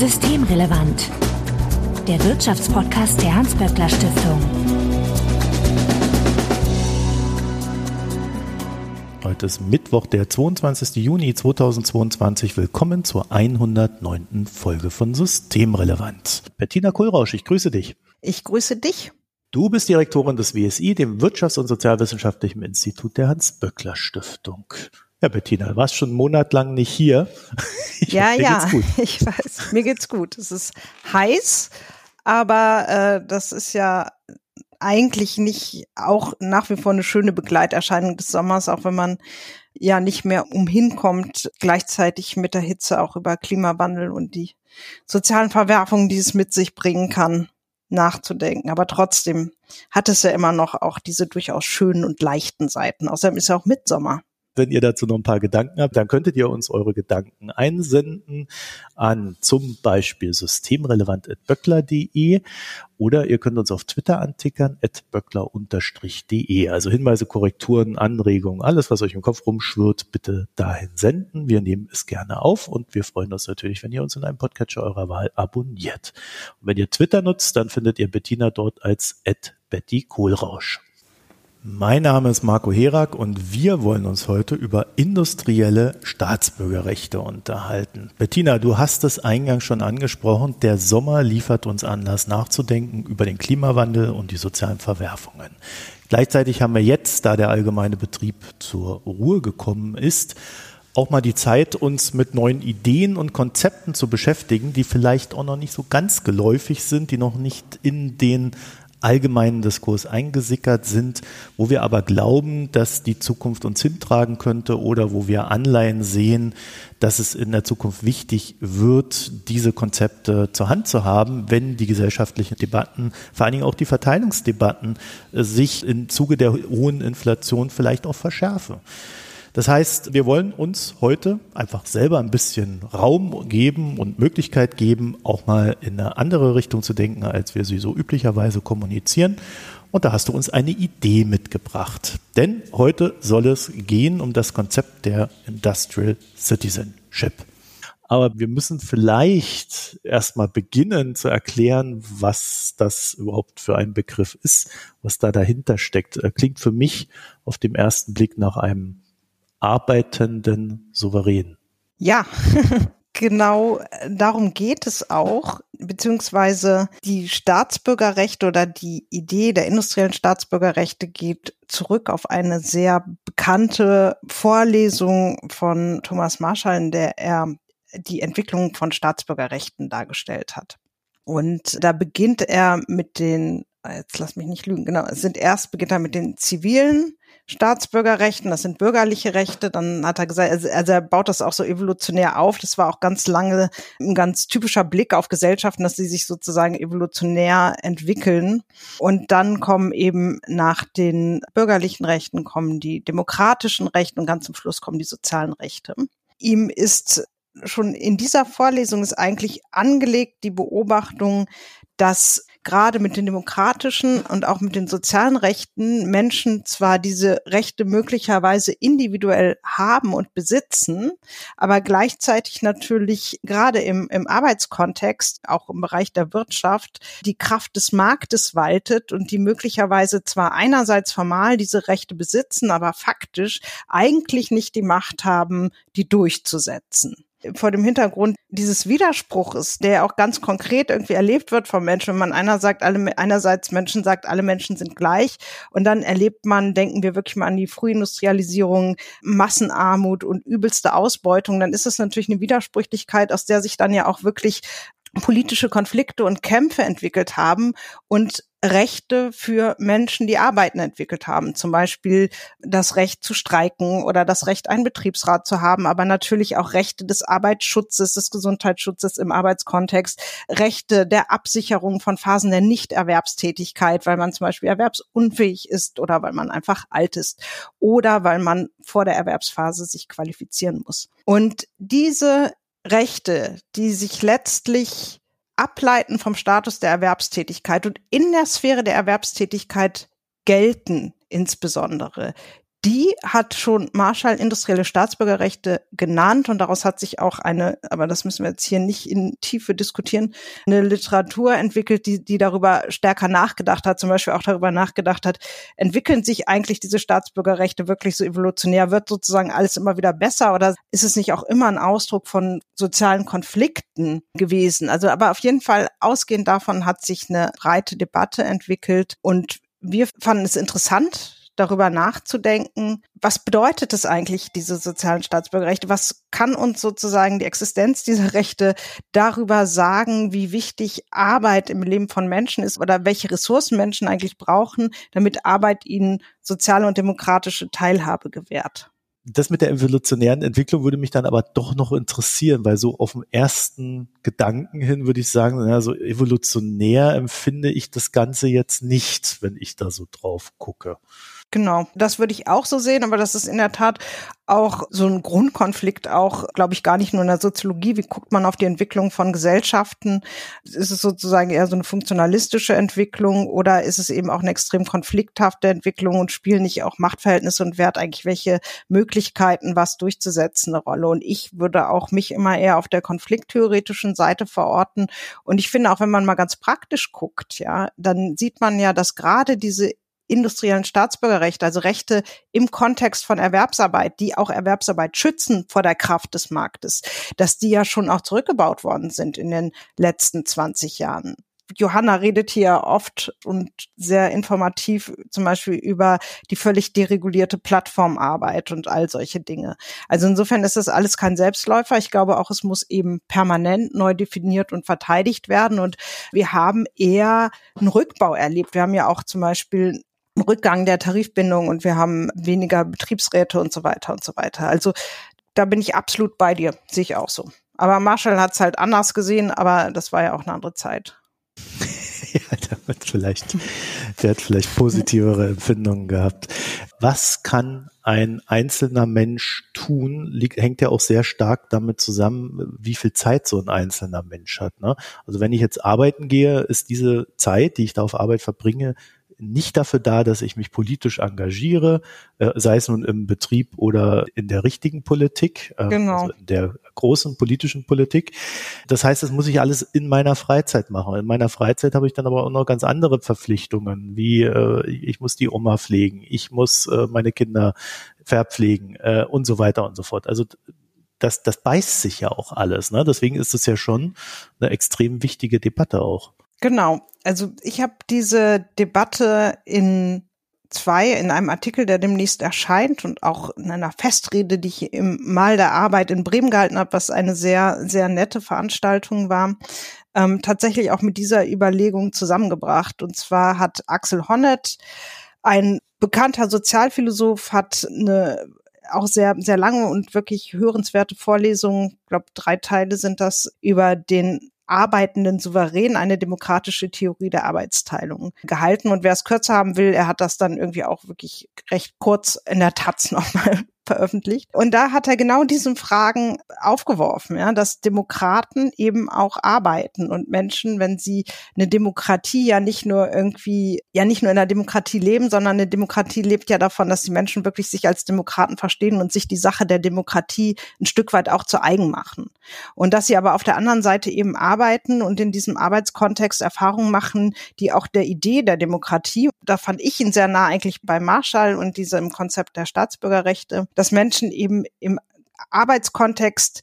Systemrelevant. Der Wirtschaftspodcast der Hans-Böckler Stiftung. Heute ist Mittwoch, der 22. Juni 2022. Willkommen zur 109. Folge von Systemrelevant. Bettina Kohlrausch, ich grüße dich. Ich grüße dich. Du bist Direktorin des WSI, dem Wirtschafts- und Sozialwissenschaftlichen Institut der Hans-Böckler Stiftung. Ja, Bettina, du warst schon monatelang nicht hier. Ich ja, hoffe, ja, ich weiß, mir geht's gut. Es ist heiß, aber äh, das ist ja eigentlich nicht auch nach wie vor eine schöne Begleiterscheinung des Sommers, auch wenn man ja nicht mehr umhinkommt, gleichzeitig mit der Hitze auch über Klimawandel und die sozialen Verwerfungen, die es mit sich bringen kann, nachzudenken. Aber trotzdem hat es ja immer noch auch diese durchaus schönen und leichten Seiten. Außerdem ist ja auch Mitsommer. Wenn ihr dazu noch ein paar Gedanken habt, dann könntet ihr uns eure Gedanken einsenden an zum Beispiel systemrelevant.böckler.de oder ihr könnt uns auf Twitter antickern, böckler-de. Also Hinweise, Korrekturen, Anregungen, alles, was euch im Kopf rumschwirrt, bitte dahin senden. Wir nehmen es gerne auf und wir freuen uns natürlich, wenn ihr uns in einem Podcatcher eurer Wahl abonniert. Und wenn ihr Twitter nutzt, dann findet ihr Bettina dort als Betty Kohlrausch. Mein Name ist Marco Herak und wir wollen uns heute über industrielle Staatsbürgerrechte unterhalten. Bettina, du hast es eingangs schon angesprochen. Der Sommer liefert uns Anlass nachzudenken über den Klimawandel und die sozialen Verwerfungen. Gleichzeitig haben wir jetzt, da der allgemeine Betrieb zur Ruhe gekommen ist, auch mal die Zeit, uns mit neuen Ideen und Konzepten zu beschäftigen, die vielleicht auch noch nicht so ganz geläufig sind, die noch nicht in den allgemeinen Diskurs eingesickert sind, wo wir aber glauben, dass die Zukunft uns hintragen könnte oder wo wir Anleihen sehen, dass es in der Zukunft wichtig wird, diese Konzepte zur Hand zu haben, wenn die gesellschaftlichen Debatten, vor allen Dingen auch die Verteilungsdebatten, äh, sich im Zuge der hohen Inflation vielleicht auch verschärfen. Das heißt, wir wollen uns heute einfach selber ein bisschen Raum geben und Möglichkeit geben, auch mal in eine andere Richtung zu denken, als wir sie so üblicherweise kommunizieren. Und da hast du uns eine Idee mitgebracht. Denn heute soll es gehen um das Konzept der Industrial Citizenship. Aber wir müssen vielleicht erstmal beginnen zu erklären, was das überhaupt für ein Begriff ist, was da dahinter steckt. Klingt für mich auf dem ersten Blick nach einem arbeitenden Souverän. Ja, genau äh, darum geht es auch, beziehungsweise die Staatsbürgerrechte oder die Idee der industriellen Staatsbürgerrechte geht zurück auf eine sehr bekannte Vorlesung von Thomas Marshall, in der er die Entwicklung von Staatsbürgerrechten dargestellt hat. Und da beginnt er mit den, jetzt lass mich nicht lügen, genau, es sind erst beginnt er mit den zivilen Staatsbürgerrechten, das sind bürgerliche Rechte. Dann hat er gesagt, also, also er baut das auch so evolutionär auf. Das war auch ganz lange ein ganz typischer Blick auf Gesellschaften, dass sie sich sozusagen evolutionär entwickeln. Und dann kommen eben nach den bürgerlichen Rechten kommen die demokratischen Rechte und ganz zum Schluss kommen die sozialen Rechte. Ihm ist schon in dieser Vorlesung ist eigentlich angelegt die Beobachtung, dass gerade mit den demokratischen und auch mit den sozialen Rechten Menschen zwar diese Rechte möglicherweise individuell haben und besitzen, aber gleichzeitig natürlich gerade im, im Arbeitskontext, auch im Bereich der Wirtschaft, die Kraft des Marktes waltet und die möglicherweise zwar einerseits formal diese Rechte besitzen, aber faktisch eigentlich nicht die Macht haben, die durchzusetzen vor dem Hintergrund dieses Widerspruches, der auch ganz konkret irgendwie erlebt wird vom Menschen, wenn man einer sagt, alle, einerseits Menschen sagt, alle Menschen sind gleich und dann erlebt man, denken wir wirklich mal an die Frühindustrialisierung, Massenarmut und übelste Ausbeutung, dann ist es natürlich eine Widersprüchlichkeit, aus der sich dann ja auch wirklich politische Konflikte und Kämpfe entwickelt haben und Rechte für Menschen, die arbeiten, entwickelt haben. Zum Beispiel das Recht zu streiken oder das Recht, einen Betriebsrat zu haben, aber natürlich auch Rechte des Arbeitsschutzes, des Gesundheitsschutzes im Arbeitskontext, Rechte der Absicherung von Phasen der Nichterwerbstätigkeit, weil man zum Beispiel erwerbsunfähig ist oder weil man einfach alt ist oder weil man vor der Erwerbsphase sich qualifizieren muss. Und diese Rechte, die sich letztlich ableiten vom Status der Erwerbstätigkeit und in der Sphäre der Erwerbstätigkeit gelten insbesondere, die hat schon Marshall industrielle Staatsbürgerrechte genannt und daraus hat sich auch eine, aber das müssen wir jetzt hier nicht in Tiefe diskutieren, eine Literatur entwickelt, die, die darüber stärker nachgedacht hat, zum Beispiel auch darüber nachgedacht hat, entwickeln sich eigentlich diese Staatsbürgerrechte wirklich so evolutionär? Wird sozusagen alles immer wieder besser oder ist es nicht auch immer ein Ausdruck von sozialen Konflikten gewesen? Also aber auf jeden Fall ausgehend davon hat sich eine breite Debatte entwickelt und wir fanden es interessant, darüber nachzudenken, was bedeutet es eigentlich, diese sozialen Staatsbürgerrechte? Was kann uns sozusagen die Existenz dieser Rechte darüber sagen, wie wichtig Arbeit im Leben von Menschen ist oder welche Ressourcen Menschen eigentlich brauchen, damit Arbeit ihnen soziale und demokratische Teilhabe gewährt? das mit der evolutionären Entwicklung würde mich dann aber doch noch interessieren, weil so auf dem ersten Gedanken hin würde ich sagen, na, so evolutionär empfinde ich das Ganze jetzt nicht, wenn ich da so drauf gucke. Genau, das würde ich auch so sehen, aber das ist in der Tat auch so ein Grundkonflikt, auch, glaube ich, gar nicht nur in der Soziologie. Wie guckt man auf die Entwicklung von Gesellschaften? Ist es sozusagen eher so eine funktionalistische Entwicklung oder ist es eben auch eine extrem konflikthafte Entwicklung und spielen nicht auch Machtverhältnisse und Wert eigentlich welche Möglichkeiten, was durchzusetzen, eine Rolle? Und ich würde auch mich immer eher auf der konflikttheoretischen Seite verorten. Und ich finde auch, wenn man mal ganz praktisch guckt, ja, dann sieht man ja, dass gerade diese industriellen Staatsbürgerrechte, also Rechte im Kontext von Erwerbsarbeit, die auch Erwerbsarbeit schützen vor der Kraft des Marktes, dass die ja schon auch zurückgebaut worden sind in den letzten 20 Jahren. Johanna redet hier oft und sehr informativ zum Beispiel über die völlig deregulierte Plattformarbeit und all solche Dinge. Also insofern ist das alles kein Selbstläufer. Ich glaube auch, es muss eben permanent neu definiert und verteidigt werden. Und wir haben eher einen Rückbau erlebt. Wir haben ja auch zum Beispiel Rückgang der Tarifbindung und wir haben weniger Betriebsräte und so weiter und so weiter. Also da bin ich absolut bei dir, sehe ich auch so. Aber Marshall hat es halt anders gesehen, aber das war ja auch eine andere Zeit. ja, der hat vielleicht, der hat vielleicht positivere Empfindungen gehabt. Was kann ein einzelner Mensch tun, liegt, hängt ja auch sehr stark damit zusammen, wie viel Zeit so ein einzelner Mensch hat. Ne? Also wenn ich jetzt arbeiten gehe, ist diese Zeit, die ich da auf Arbeit verbringe, nicht dafür da, dass ich mich politisch engagiere, äh, sei es nun im Betrieb oder in der richtigen Politik, äh, genau. also in der großen politischen Politik. Das heißt, das muss ich alles in meiner Freizeit machen. In meiner Freizeit habe ich dann aber auch noch ganz andere Verpflichtungen, wie äh, ich muss die Oma pflegen, ich muss äh, meine Kinder verpflegen äh, und so weiter und so fort. Also das, das beißt sich ja auch alles. Ne? Deswegen ist es ja schon eine extrem wichtige Debatte auch. Genau. Also ich habe diese Debatte in zwei, in einem Artikel, der demnächst erscheint und auch in einer Festrede, die ich im Mal der Arbeit in Bremen gehalten habe, was eine sehr, sehr nette Veranstaltung war, ähm, tatsächlich auch mit dieser Überlegung zusammengebracht. Und zwar hat Axel Honneth, ein bekannter Sozialphilosoph, hat eine auch sehr, sehr lange und wirklich hörenswerte Vorlesung, ich glaube drei Teile sind das, über den arbeitenden Souverän eine demokratische Theorie der Arbeitsteilung gehalten. Und wer es kürzer haben will, er hat das dann irgendwie auch wirklich recht kurz in der Taz nochmal veröffentlicht. Und da hat er genau diesen Fragen aufgeworfen, ja, dass Demokraten eben auch arbeiten und Menschen, wenn sie eine Demokratie ja nicht nur irgendwie, ja nicht nur in der Demokratie leben, sondern eine Demokratie lebt ja davon, dass die Menschen wirklich sich als Demokraten verstehen und sich die Sache der Demokratie ein Stück weit auch zu eigen machen. Und dass sie aber auf der anderen Seite eben arbeiten und in diesem Arbeitskontext Erfahrungen machen, die auch der Idee der Demokratie, da fand ich ihn sehr nah eigentlich bei Marshall und diesem Konzept der Staatsbürgerrechte, dass Menschen eben im Arbeitskontext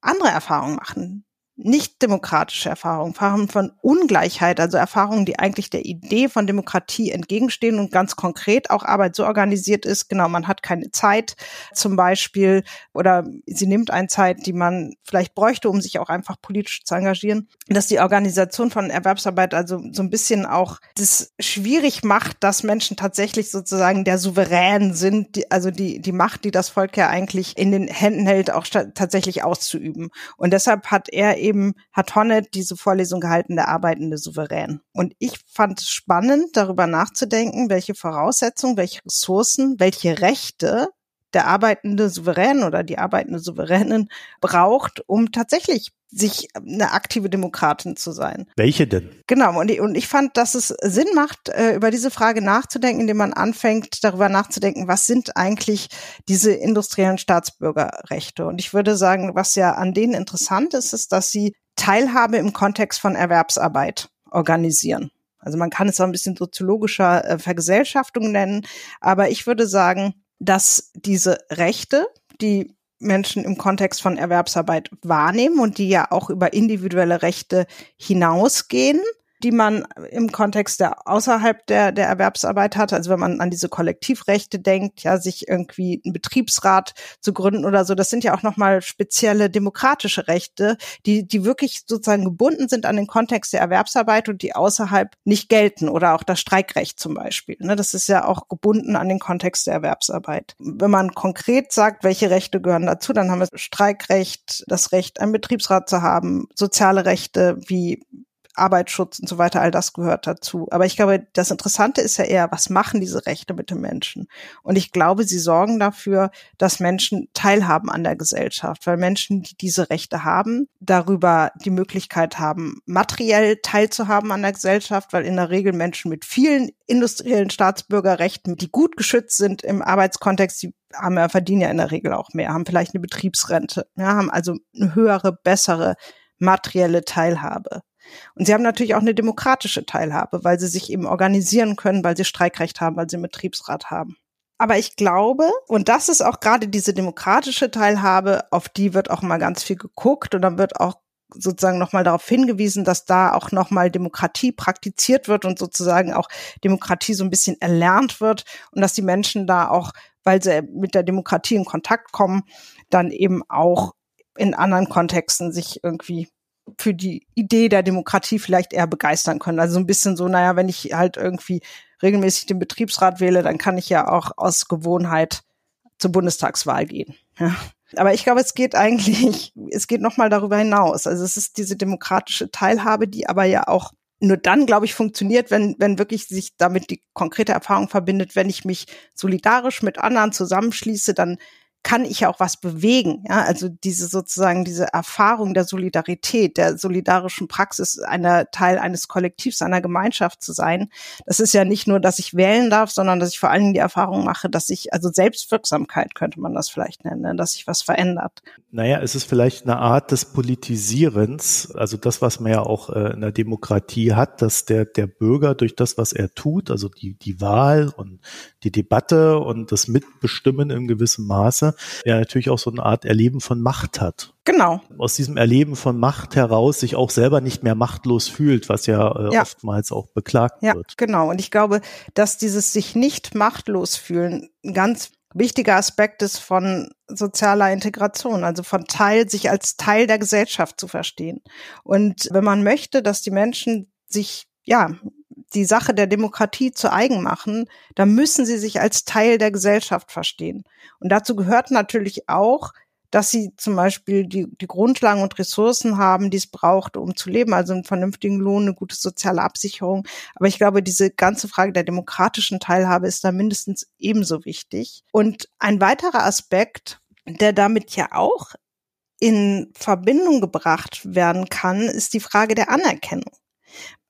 andere Erfahrungen machen, nicht demokratische Erfahrungen, Erfahrungen von Ungleichheit, also Erfahrungen, die eigentlich der Idee von Demokratie entgegenstehen und ganz konkret auch Arbeit so organisiert ist, genau, man hat keine Zeit zum Beispiel oder sie nimmt eine Zeit, die man vielleicht bräuchte, um sich auch einfach politisch zu engagieren, dass die Organisation von Erwerbsarbeit also so ein bisschen auch das schwierig macht, dass Menschen tatsächlich sozusagen der Souverän sind, die, also die, die Macht, die das Volk ja eigentlich in den Händen hält, auch tatsächlich auszuüben. Und deshalb hat er eben hat Honnet diese Vorlesung gehalten, der arbeitende Souverän. Und ich fand es spannend, darüber nachzudenken, welche Voraussetzungen, welche Ressourcen, welche Rechte der arbeitende Souverän oder die arbeitende Souveränin braucht, um tatsächlich sich eine aktive Demokratin zu sein. Welche denn? Genau, und ich, und ich fand, dass es Sinn macht, äh, über diese Frage nachzudenken, indem man anfängt, darüber nachzudenken, was sind eigentlich diese industriellen Staatsbürgerrechte. Und ich würde sagen, was ja an denen interessant ist, ist, dass sie Teilhabe im Kontext von Erwerbsarbeit organisieren. Also man kann es auch ein bisschen soziologischer äh, Vergesellschaftung nennen, aber ich würde sagen, dass diese Rechte, die Menschen im Kontext von Erwerbsarbeit wahrnehmen und die ja auch über individuelle Rechte hinausgehen, die man im Kontext der außerhalb der, der Erwerbsarbeit hat. Also wenn man an diese Kollektivrechte denkt, ja, sich irgendwie einen Betriebsrat zu gründen oder so, das sind ja auch nochmal spezielle demokratische Rechte, die, die wirklich sozusagen gebunden sind an den Kontext der Erwerbsarbeit und die außerhalb nicht gelten oder auch das Streikrecht zum Beispiel. Ne, das ist ja auch gebunden an den Kontext der Erwerbsarbeit. Wenn man konkret sagt, welche Rechte gehören dazu, dann haben wir Streikrecht, das Recht, einen Betriebsrat zu haben, soziale Rechte wie Arbeitsschutz und so weiter, all das gehört dazu. Aber ich glaube, das Interessante ist ja eher, was machen diese Rechte mit den Menschen? Und ich glaube, sie sorgen dafür, dass Menschen teilhaben an der Gesellschaft, weil Menschen, die diese Rechte haben, darüber die Möglichkeit haben, materiell teilzuhaben an der Gesellschaft, weil in der Regel Menschen mit vielen industriellen Staatsbürgerrechten, die gut geschützt sind im Arbeitskontext, die haben ja, verdienen ja in der Regel auch mehr, haben vielleicht eine Betriebsrente, ja, haben also eine höhere, bessere materielle Teilhabe. Und sie haben natürlich auch eine demokratische Teilhabe, weil sie sich eben organisieren können, weil sie Streikrecht haben, weil sie einen Betriebsrat haben. Aber ich glaube, und das ist auch gerade diese demokratische Teilhabe, auf die wird auch mal ganz viel geguckt und dann wird auch sozusagen nochmal darauf hingewiesen, dass da auch nochmal Demokratie praktiziert wird und sozusagen auch Demokratie so ein bisschen erlernt wird und dass die Menschen da auch, weil sie mit der Demokratie in Kontakt kommen, dann eben auch in anderen Kontexten sich irgendwie für die Idee der Demokratie vielleicht eher begeistern können. Also so ein bisschen so, naja, wenn ich halt irgendwie regelmäßig den Betriebsrat wähle, dann kann ich ja auch aus Gewohnheit zur Bundestagswahl gehen. Ja. Aber ich glaube, es geht eigentlich, es geht nochmal darüber hinaus. Also es ist diese demokratische Teilhabe, die aber ja auch nur dann, glaube ich, funktioniert, wenn, wenn wirklich sich damit die konkrete Erfahrung verbindet, wenn ich mich solidarisch mit anderen zusammenschließe, dann kann ich auch was bewegen. Ja, also diese sozusagen diese Erfahrung der Solidarität, der solidarischen Praxis, einer Teil eines Kollektivs, einer Gemeinschaft zu sein. Das ist ja nicht nur, dass ich wählen darf, sondern dass ich vor allen Dingen die Erfahrung mache, dass ich, also Selbstwirksamkeit könnte man das vielleicht nennen, ne, dass sich was verändert. Naja, es ist vielleicht eine Art des Politisierens, also das, was man ja auch äh, in der Demokratie hat, dass der, der Bürger durch das, was er tut, also die, die Wahl und die Debatte und das Mitbestimmen in gewissem Maße, ja natürlich auch so eine Art Erleben von Macht hat. Genau. Aus diesem Erleben von Macht heraus sich auch selber nicht mehr machtlos fühlt, was ja, äh, ja. oftmals auch beklagt ja, wird. Genau. Und ich glaube, dass dieses sich nicht machtlos fühlen ein ganz wichtiger Aspekt ist von sozialer Integration, also von Teil, sich als Teil der Gesellschaft zu verstehen. Und wenn man möchte, dass die Menschen sich ja, die Sache der Demokratie zu eigen machen, dann müssen sie sich als Teil der Gesellschaft verstehen. Und dazu gehört natürlich auch, dass sie zum Beispiel die, die Grundlagen und Ressourcen haben, die es braucht, um zu leben, also einen vernünftigen Lohn, eine gute soziale Absicherung. Aber ich glaube, diese ganze Frage der demokratischen Teilhabe ist da mindestens ebenso wichtig. Und ein weiterer Aspekt, der damit ja auch in Verbindung gebracht werden kann, ist die Frage der Anerkennung.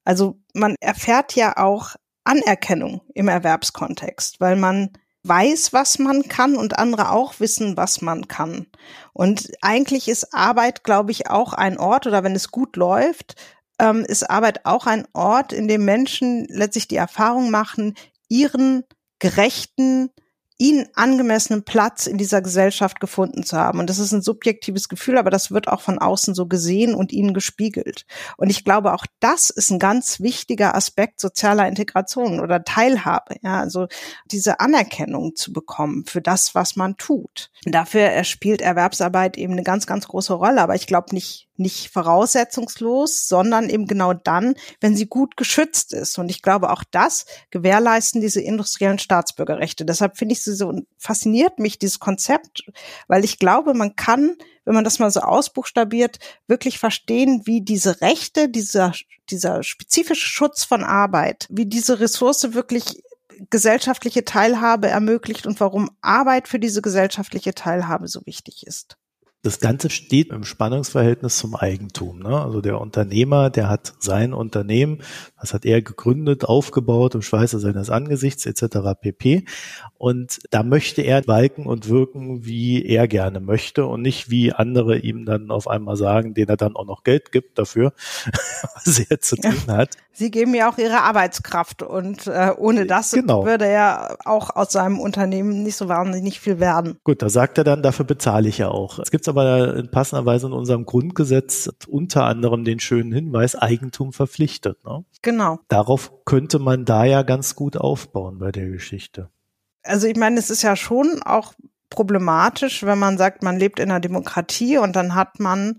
Also man erfährt ja auch Anerkennung im Erwerbskontext, weil man weiß, was man kann und andere auch wissen, was man kann. Und eigentlich ist Arbeit, glaube ich, auch ein Ort oder wenn es gut läuft, ähm, ist Arbeit auch ein Ort, in dem Menschen letztlich die Erfahrung machen, ihren gerechten ihnen angemessenen Platz in dieser Gesellschaft gefunden zu haben. Und das ist ein subjektives Gefühl, aber das wird auch von außen so gesehen und ihnen gespiegelt. Und ich glaube, auch das ist ein ganz wichtiger Aspekt sozialer Integration oder Teilhabe. Ja, also diese Anerkennung zu bekommen für das, was man tut. Dafür spielt Erwerbsarbeit eben eine ganz, ganz große Rolle. Aber ich glaube nicht nicht voraussetzungslos, sondern eben genau dann, wenn sie gut geschützt ist. Und ich glaube, auch das gewährleisten diese industriellen Staatsbürgerrechte. Deshalb finde ich sie so fasziniert mich dieses Konzept, weil ich glaube, man kann, wenn man das mal so ausbuchstabiert, wirklich verstehen, wie diese Rechte, dieser, dieser spezifische Schutz von Arbeit, wie diese Ressource wirklich gesellschaftliche Teilhabe ermöglicht und warum Arbeit für diese gesellschaftliche Teilhabe so wichtig ist das Ganze steht im Spannungsverhältnis zum Eigentum. Ne? Also der Unternehmer, der hat sein Unternehmen, das hat er gegründet, aufgebaut im Schweiße seines Angesichts etc. pp. Und da möchte er walken und wirken, wie er gerne möchte und nicht wie andere ihm dann auf einmal sagen, denen er dann auch noch Geld gibt dafür, was er zu tun hat. Sie geben ja auch ihre Arbeitskraft und äh, ohne das genau. würde er auch aus seinem Unternehmen nicht so wahnsinnig viel werden. Gut, da sagt er dann, dafür bezahle ich ja auch. Es gibt aber in passender Weise in unserem Grundgesetz unter anderem den schönen Hinweis, Eigentum verpflichtet. Ne? Genau. Darauf könnte man da ja ganz gut aufbauen bei der Geschichte. Also ich meine, es ist ja schon auch problematisch, wenn man sagt, man lebt in einer Demokratie und dann hat man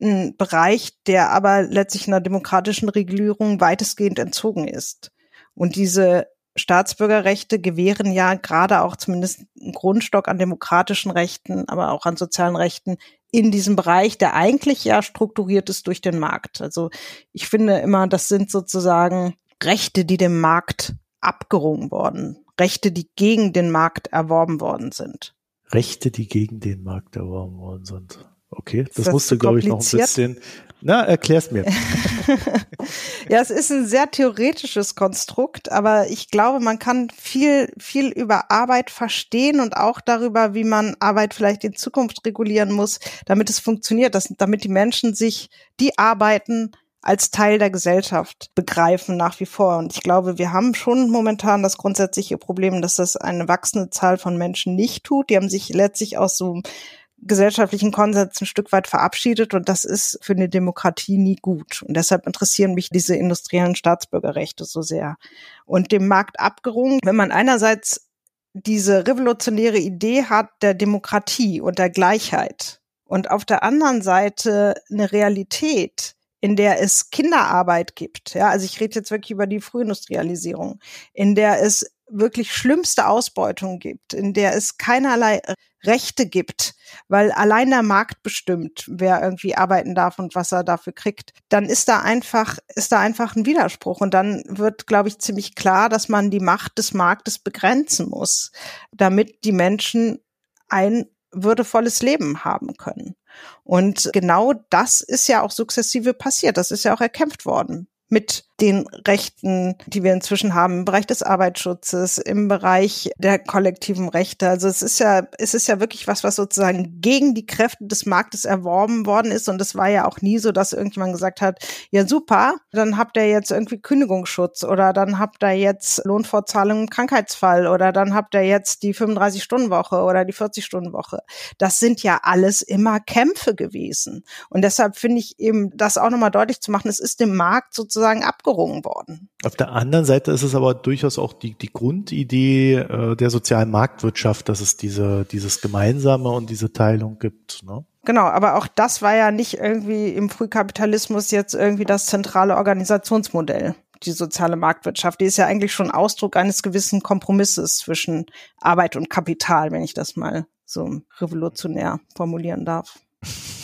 ein Bereich, der aber letztlich einer demokratischen Regulierung weitestgehend entzogen ist. Und diese Staatsbürgerrechte gewähren ja gerade auch zumindest einen Grundstock an demokratischen Rechten, aber auch an sozialen Rechten in diesem Bereich, der eigentlich ja strukturiert ist durch den Markt. Also ich finde immer, das sind sozusagen Rechte, die dem Markt abgerungen worden. Rechte, die gegen den Markt erworben worden sind. Rechte, die gegen den Markt erworben worden sind. Okay, das, das musst du, glaube ich, noch ein bisschen. Na, erklär's mir. ja, es ist ein sehr theoretisches Konstrukt, aber ich glaube, man kann viel, viel über Arbeit verstehen und auch darüber, wie man Arbeit vielleicht in Zukunft regulieren muss, damit es funktioniert, dass, damit die Menschen sich die Arbeiten als Teil der Gesellschaft begreifen nach wie vor. Und ich glaube, wir haben schon momentan das grundsätzliche Problem, dass das eine wachsende Zahl von Menschen nicht tut. Die haben sich letztlich aus so gesellschaftlichen Konsens ein Stück weit verabschiedet und das ist für eine Demokratie nie gut. Und deshalb interessieren mich diese industriellen Staatsbürgerrechte so sehr. Und dem Markt abgerungen, wenn man einerseits diese revolutionäre Idee hat der Demokratie und der Gleichheit und auf der anderen Seite eine Realität, in der es Kinderarbeit gibt. Ja, also ich rede jetzt wirklich über die Frühindustrialisierung, in der es wirklich schlimmste Ausbeutung gibt, in der es keinerlei Rechte gibt, weil allein der Markt bestimmt, wer irgendwie arbeiten darf und was er dafür kriegt, dann ist da einfach, ist da einfach ein Widerspruch. Und dann wird, glaube ich, ziemlich klar, dass man die Macht des Marktes begrenzen muss, damit die Menschen ein würdevolles Leben haben können. Und genau das ist ja auch sukzessive passiert. Das ist ja auch erkämpft worden mit den Rechten, die wir inzwischen haben im Bereich des Arbeitsschutzes, im Bereich der kollektiven Rechte. Also es ist ja, es ist ja wirklich was, was sozusagen gegen die Kräfte des Marktes erworben worden ist. Und es war ja auch nie so, dass irgendjemand gesagt hat, ja super, dann habt ihr jetzt irgendwie Kündigungsschutz oder dann habt ihr jetzt Lohnfortzahlung im Krankheitsfall oder dann habt ihr jetzt die 35-Stunden-Woche oder die 40-Stunden-Woche. Das sind ja alles immer Kämpfe gewesen. Und deshalb finde ich eben, das auch nochmal deutlich zu machen, es ist dem Markt sozusagen abgehoben abgerungen worden. Auf der anderen Seite ist es aber durchaus auch die, die Grundidee äh, der sozialen Marktwirtschaft, dass es diese, dieses Gemeinsame und diese Teilung gibt. Ne? Genau, aber auch das war ja nicht irgendwie im Frühkapitalismus jetzt irgendwie das zentrale Organisationsmodell. Die soziale Marktwirtschaft, die ist ja eigentlich schon Ausdruck eines gewissen Kompromisses zwischen Arbeit und Kapital, wenn ich das mal so revolutionär formulieren darf.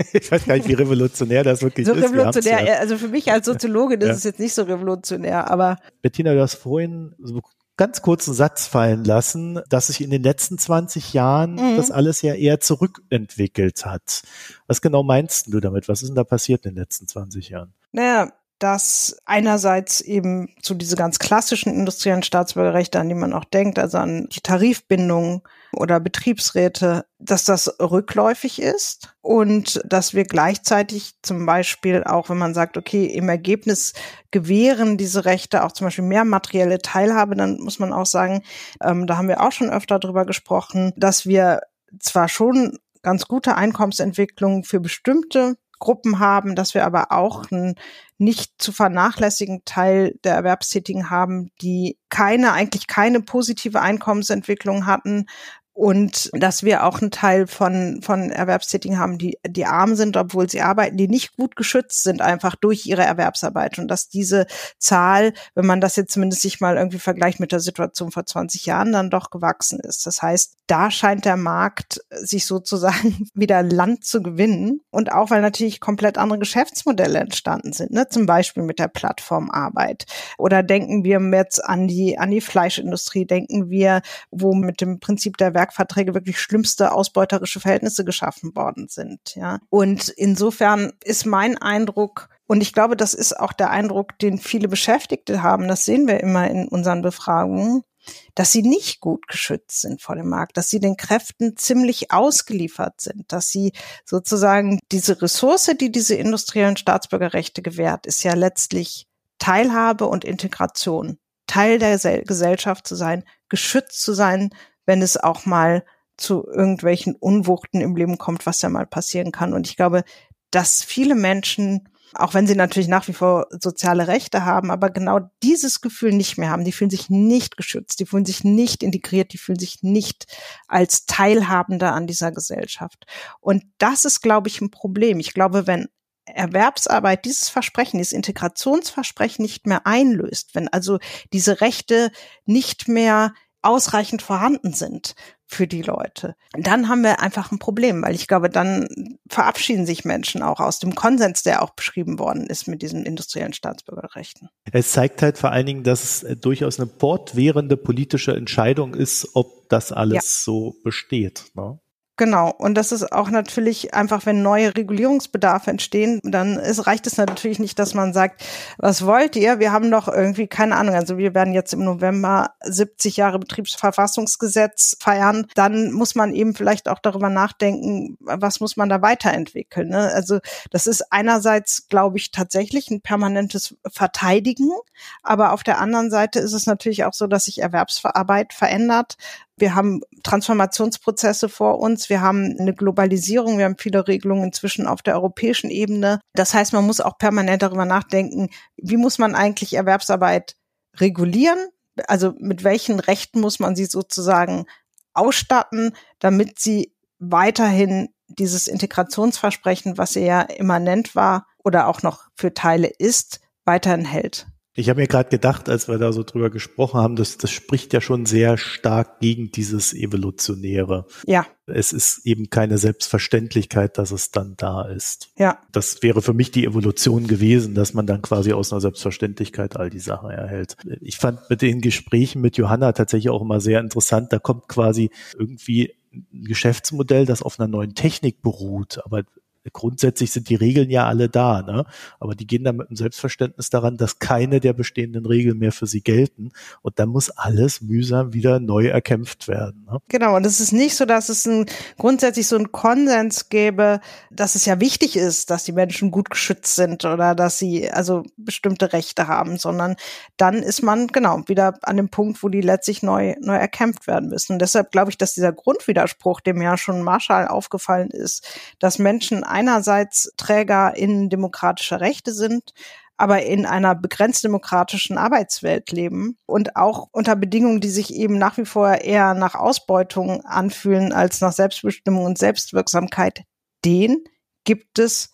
ich weiß gar nicht, wie revolutionär das wirklich so ist. Revolutionär, ja. also für mich als Soziologin ja. ist es jetzt nicht so revolutionär, aber. Bettina, du hast vorhin so ganz kurzen Satz fallen lassen, dass sich in den letzten 20 Jahren mhm. das alles ja eher zurückentwickelt hat. Was genau meinst du damit? Was ist denn da passiert in den letzten 20 Jahren? Naja, dass einerseits eben zu diese ganz klassischen industriellen Staatsbürgerrechte, an die man auch denkt, also an die Tarifbindung oder Betriebsräte, dass das rückläufig ist und dass wir gleichzeitig zum Beispiel auch, wenn man sagt, okay, im Ergebnis gewähren diese Rechte auch zum Beispiel mehr materielle Teilhabe, dann muss man auch sagen, ähm, da haben wir auch schon öfter drüber gesprochen, dass wir zwar schon ganz gute Einkommensentwicklung für bestimmte Gruppen haben, dass wir aber auch einen nicht zu vernachlässigen Teil der Erwerbstätigen haben, die keine, eigentlich keine positive Einkommensentwicklung hatten und dass wir auch einen Teil von, von Erwerbstätigen haben, die, die arm sind, obwohl sie arbeiten, die nicht gut geschützt sind, einfach durch ihre Erwerbsarbeit. Und dass diese Zahl, wenn man das jetzt zumindest sich mal irgendwie vergleicht mit der Situation vor 20 Jahren, dann doch gewachsen ist. Das heißt, da scheint der Markt sich sozusagen wieder Land zu gewinnen. Und auch, weil natürlich komplett andere Geschäftsmodelle entstanden sind, ne? zum Beispiel mit der Plattformarbeit. Oder denken wir jetzt an die, an die Fleischindustrie, denken wir, wo mit dem Prinzip der Werkverträge wirklich schlimmste ausbeuterische Verhältnisse geschaffen worden sind. Ja. Und insofern ist mein Eindruck, und ich glaube, das ist auch der Eindruck, den viele Beschäftigte haben, das sehen wir immer in unseren Befragungen, dass sie nicht gut geschützt sind vor dem Markt, dass sie den Kräften ziemlich ausgeliefert sind, dass sie sozusagen diese Ressource, die diese industriellen Staatsbürgerrechte gewährt, ist ja letztlich Teilhabe und Integration, Teil der Gesellschaft zu sein, geschützt zu sein, wenn es auch mal zu irgendwelchen Unwuchten im Leben kommt, was ja mal passieren kann. Und ich glaube, dass viele Menschen auch wenn sie natürlich nach wie vor soziale Rechte haben, aber genau dieses Gefühl nicht mehr haben. Die fühlen sich nicht geschützt, die fühlen sich nicht integriert, die fühlen sich nicht als Teilhabender an dieser Gesellschaft. Und das ist, glaube ich, ein Problem. Ich glaube, wenn Erwerbsarbeit dieses Versprechen, dieses Integrationsversprechen nicht mehr einlöst, wenn also diese Rechte nicht mehr ausreichend vorhanden sind für die Leute. Dann haben wir einfach ein Problem, weil ich glaube, dann verabschieden sich Menschen auch aus dem Konsens, der auch beschrieben worden ist mit diesen industriellen Staatsbürgerrechten. Es zeigt halt vor allen Dingen, dass es äh, durchaus eine fortwährende politische Entscheidung ist, ob das alles ja. so besteht. Ne? Genau. Und das ist auch natürlich einfach, wenn neue Regulierungsbedarfe entstehen, dann ist, reicht es natürlich nicht, dass man sagt, was wollt ihr? Wir haben doch irgendwie keine Ahnung. Also wir werden jetzt im November 70 Jahre Betriebsverfassungsgesetz feiern. Dann muss man eben vielleicht auch darüber nachdenken, was muss man da weiterentwickeln. Ne? Also das ist einerseits, glaube ich, tatsächlich ein permanentes Verteidigen. Aber auf der anderen Seite ist es natürlich auch so, dass sich Erwerbsarbeit verändert. Wir haben Transformationsprozesse vor uns. Wir haben eine Globalisierung. Wir haben viele Regelungen inzwischen auf der europäischen Ebene. Das heißt, man muss auch permanent darüber nachdenken, wie muss man eigentlich Erwerbsarbeit regulieren? Also mit welchen Rechten muss man sie sozusagen ausstatten, damit sie weiterhin dieses Integrationsversprechen, was sie ja immanent war oder auch noch für Teile ist, weiterhin hält. Ich habe mir gerade gedacht, als wir da so drüber gesprochen haben, das, das spricht ja schon sehr stark gegen dieses Evolutionäre. Ja. Es ist eben keine Selbstverständlichkeit, dass es dann da ist. Ja. Das wäre für mich die Evolution gewesen, dass man dann quasi aus einer Selbstverständlichkeit all die Sachen erhält. Ich fand mit den Gesprächen mit Johanna tatsächlich auch immer sehr interessant. Da kommt quasi irgendwie ein Geschäftsmodell, das auf einer neuen Technik beruht, aber grundsätzlich sind die Regeln ja alle da, ne? Aber die gehen dann mit einem Selbstverständnis daran, dass keine der bestehenden Regeln mehr für sie gelten. Und dann muss alles mühsam wieder neu erkämpft werden. Ne? Genau, und es ist nicht so, dass es ein, grundsätzlich so einen Konsens gäbe, dass es ja wichtig ist, dass die Menschen gut geschützt sind oder dass sie also bestimmte Rechte haben, sondern dann ist man genau wieder an dem Punkt, wo die letztlich neu, neu erkämpft werden müssen. Und deshalb glaube ich, dass dieser Grundwiderspruch, dem ja schon Marshall aufgefallen ist, dass Menschen einerseits Träger in demokratischer Rechte sind, aber in einer begrenzt demokratischen Arbeitswelt leben und auch unter Bedingungen, die sich eben nach wie vor eher nach Ausbeutung anfühlen als nach Selbstbestimmung und Selbstwirksamkeit, den gibt es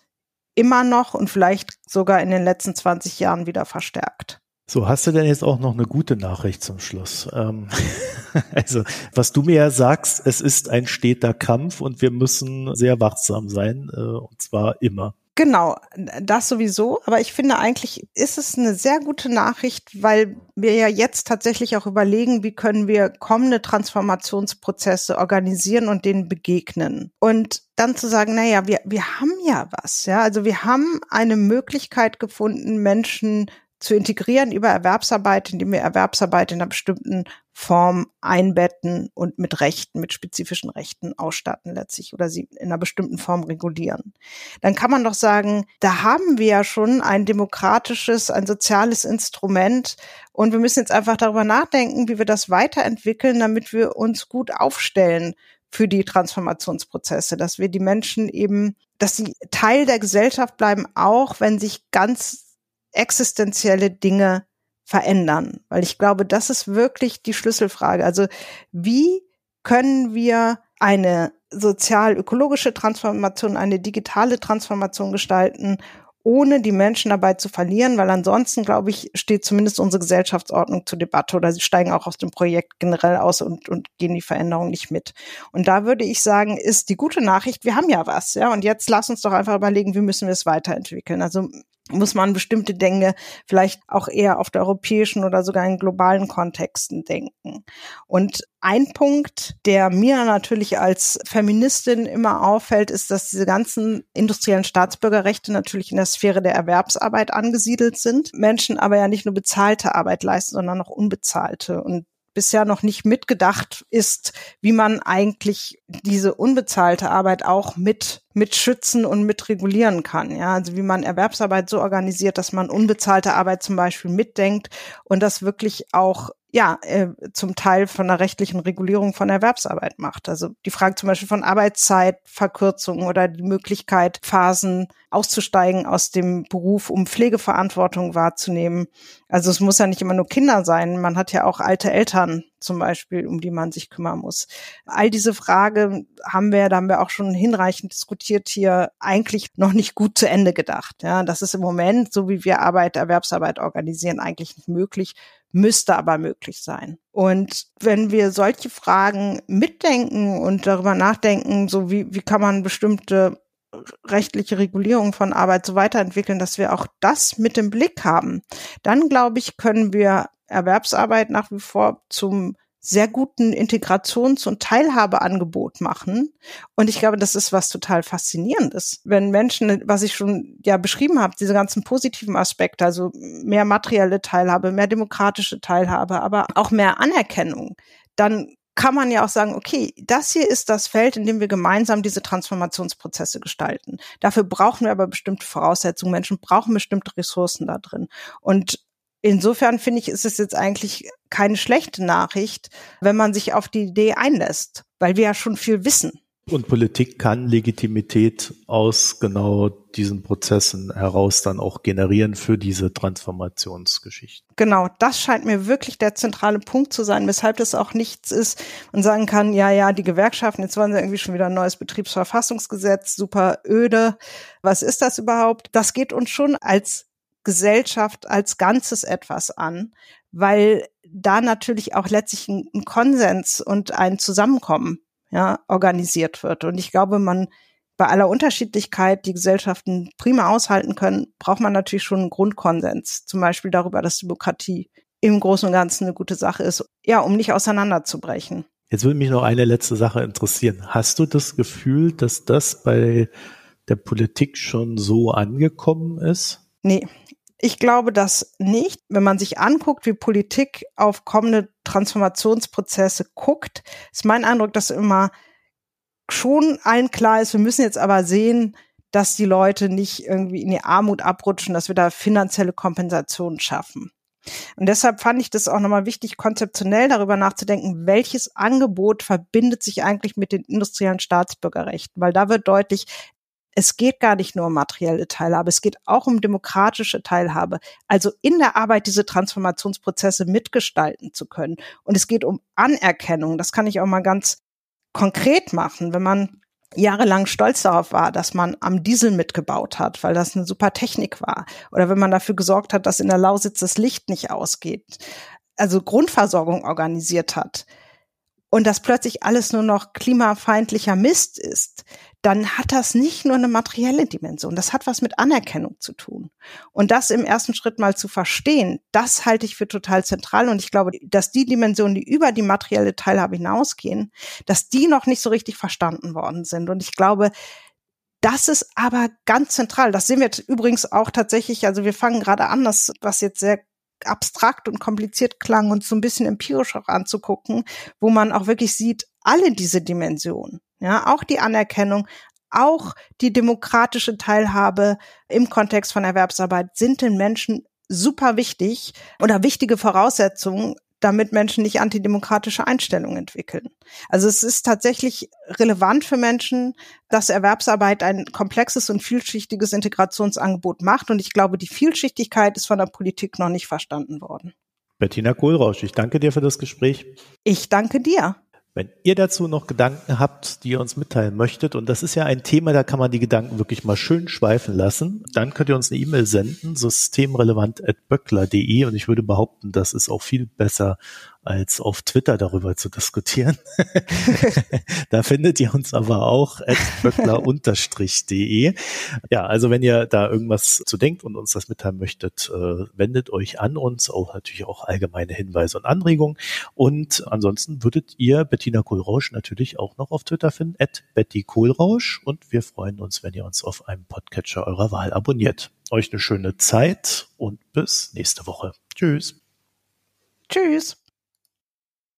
immer noch und vielleicht sogar in den letzten 20 Jahren wieder verstärkt. So, hast du denn jetzt auch noch eine gute Nachricht zum Schluss? Ähm, also, was du mir ja sagst, es ist ein steter Kampf und wir müssen sehr wachsam sein, äh, und zwar immer. Genau, das sowieso. Aber ich finde eigentlich ist es eine sehr gute Nachricht, weil wir ja jetzt tatsächlich auch überlegen, wie können wir kommende Transformationsprozesse organisieren und denen begegnen. Und dann zu sagen, naja, wir, wir haben ja was, ja. Also wir haben eine Möglichkeit gefunden, Menschen zu integrieren über Erwerbsarbeit, indem wir Erwerbsarbeit in einer bestimmten Form einbetten und mit Rechten, mit spezifischen Rechten ausstatten letztlich oder sie in einer bestimmten Form regulieren. Dann kann man doch sagen, da haben wir ja schon ein demokratisches, ein soziales Instrument und wir müssen jetzt einfach darüber nachdenken, wie wir das weiterentwickeln, damit wir uns gut aufstellen für die Transformationsprozesse, dass wir die Menschen eben, dass sie Teil der Gesellschaft bleiben, auch wenn sich ganz existenzielle Dinge verändern? Weil ich glaube, das ist wirklich die Schlüsselfrage. Also wie können wir eine sozial-ökologische Transformation, eine digitale Transformation gestalten, ohne die Menschen dabei zu verlieren, weil ansonsten, glaube ich, steht zumindest unsere Gesellschaftsordnung zur Debatte oder sie steigen auch aus dem Projekt generell aus und, und gehen die Veränderung nicht mit. Und da würde ich sagen, ist die gute Nachricht, wir haben ja was, ja, und jetzt lass uns doch einfach überlegen, wie müssen wir es weiterentwickeln. Also muss man bestimmte Dinge vielleicht auch eher auf der europäischen oder sogar in globalen Kontexten denken. Und ein Punkt, der mir natürlich als Feministin immer auffällt, ist, dass diese ganzen industriellen Staatsbürgerrechte natürlich in der Sphäre der Erwerbsarbeit angesiedelt sind. Menschen aber ja nicht nur bezahlte Arbeit leisten, sondern auch unbezahlte. Und bisher noch nicht mitgedacht ist, wie man eigentlich diese unbezahlte Arbeit auch mit mit schützen und mit regulieren kann. Ja, also wie man Erwerbsarbeit so organisiert, dass man unbezahlte Arbeit zum Beispiel mitdenkt und das wirklich auch ja, äh, zum Teil von der rechtlichen Regulierung von Erwerbsarbeit macht. Also die Frage zum Beispiel von Arbeitszeitverkürzung oder die Möglichkeit, Phasen auszusteigen aus dem Beruf, um Pflegeverantwortung wahrzunehmen. Also es muss ja nicht immer nur Kinder sein. Man hat ja auch alte Eltern zum Beispiel, um die man sich kümmern muss. All diese Fragen haben wir, da haben wir auch schon hinreichend diskutiert hier, eigentlich noch nicht gut zu Ende gedacht. Ja, das ist im Moment, so wie wir Arbeit, Erwerbsarbeit organisieren, eigentlich nicht möglich müsste aber möglich sein. Und wenn wir solche Fragen mitdenken und darüber nachdenken, so wie, wie kann man bestimmte rechtliche Regulierung von Arbeit so weiterentwickeln, dass wir auch das mit im Blick haben, dann glaube ich, können wir Erwerbsarbeit nach wie vor zum sehr guten Integrations- und Teilhabeangebot machen. Und ich glaube, das ist was total Faszinierendes. Wenn Menschen, was ich schon ja beschrieben habe, diese ganzen positiven Aspekte, also mehr materielle Teilhabe, mehr demokratische Teilhabe, aber auch mehr Anerkennung, dann kann man ja auch sagen, okay, das hier ist das Feld, in dem wir gemeinsam diese Transformationsprozesse gestalten. Dafür brauchen wir aber bestimmte Voraussetzungen. Menschen brauchen bestimmte Ressourcen da drin. Und insofern finde ich, ist es jetzt eigentlich keine schlechte Nachricht, wenn man sich auf die Idee einlässt, weil wir ja schon viel wissen. Und Politik kann Legitimität aus genau diesen Prozessen heraus dann auch generieren für diese Transformationsgeschichten. Genau, das scheint mir wirklich der zentrale Punkt zu sein, weshalb das auch nichts ist und sagen kann, ja, ja, die Gewerkschaften, jetzt wollen sie irgendwie schon wieder ein neues Betriebsverfassungsgesetz, super öde. Was ist das überhaupt? Das geht uns schon als Gesellschaft als Ganzes etwas an, weil da natürlich auch letztlich ein, ein Konsens und ein Zusammenkommen ja, organisiert wird. Und ich glaube, man bei aller Unterschiedlichkeit, die Gesellschaften prima aushalten können, braucht man natürlich schon einen Grundkonsens. Zum Beispiel darüber, dass Demokratie im Großen und Ganzen eine gute Sache ist, ja, um nicht auseinanderzubrechen. Jetzt würde mich noch eine letzte Sache interessieren. Hast du das Gefühl, dass das bei der Politik schon so angekommen ist? Nee, ich glaube das nicht. Wenn man sich anguckt, wie Politik auf kommende Transformationsprozesse guckt, ist mein Eindruck, dass immer schon allen klar ist, wir müssen jetzt aber sehen, dass die Leute nicht irgendwie in die Armut abrutschen, dass wir da finanzielle Kompensationen schaffen. Und deshalb fand ich das auch nochmal wichtig, konzeptionell darüber nachzudenken, welches Angebot verbindet sich eigentlich mit den industriellen Staatsbürgerrechten, weil da wird deutlich, es geht gar nicht nur um materielle Teilhabe, es geht auch um demokratische Teilhabe. Also in der Arbeit diese Transformationsprozesse mitgestalten zu können. Und es geht um Anerkennung. Das kann ich auch mal ganz konkret machen, wenn man jahrelang stolz darauf war, dass man am Diesel mitgebaut hat, weil das eine super Technik war. Oder wenn man dafür gesorgt hat, dass in der Lausitz das Licht nicht ausgeht. Also Grundversorgung organisiert hat. Und dass plötzlich alles nur noch klimafeindlicher Mist ist, dann hat das nicht nur eine materielle Dimension, das hat was mit Anerkennung zu tun. Und das im ersten Schritt mal zu verstehen, das halte ich für total zentral. Und ich glaube, dass die Dimensionen, die über die materielle Teilhabe hinausgehen, dass die noch nicht so richtig verstanden worden sind. Und ich glaube, das ist aber ganz zentral. Das sehen wir jetzt übrigens auch tatsächlich. Also wir fangen gerade an, das, was jetzt sehr abstrakt und kompliziert klang, und so ein bisschen empirisch auch anzugucken, wo man auch wirklich sieht, alle diese Dimensionen ja, auch die Anerkennung, auch die demokratische Teilhabe im Kontext von Erwerbsarbeit sind den Menschen super wichtig oder wichtige Voraussetzungen, damit Menschen nicht antidemokratische Einstellungen entwickeln. Also es ist tatsächlich relevant für Menschen, dass Erwerbsarbeit ein komplexes und vielschichtiges Integrationsangebot macht. Und ich glaube, die Vielschichtigkeit ist von der Politik noch nicht verstanden worden. Bettina Kohlrausch, ich danke dir für das Gespräch. Ich danke dir. Wenn ihr dazu noch Gedanken habt, die ihr uns mitteilen möchtet, und das ist ja ein Thema, da kann man die Gedanken wirklich mal schön schweifen lassen, dann könnt ihr uns eine E-Mail senden, systemrelevant.böckler.de und ich würde behaupten, das ist auch viel besser als auf Twitter darüber zu diskutieren. da findet ihr uns aber auch böckler-de. Ja, also wenn ihr da irgendwas zu denkt und uns das mitteilen möchtet, äh, wendet euch an uns, auch natürlich auch allgemeine Hinweise und Anregungen. Und ansonsten würdet ihr Bettina Kohlrausch natürlich auch noch auf Twitter finden, at Betty Kohlrausch. Und wir freuen uns, wenn ihr uns auf einem Podcatcher eurer Wahl abonniert. Euch eine schöne Zeit und bis nächste Woche. Tschüss. Tschüss.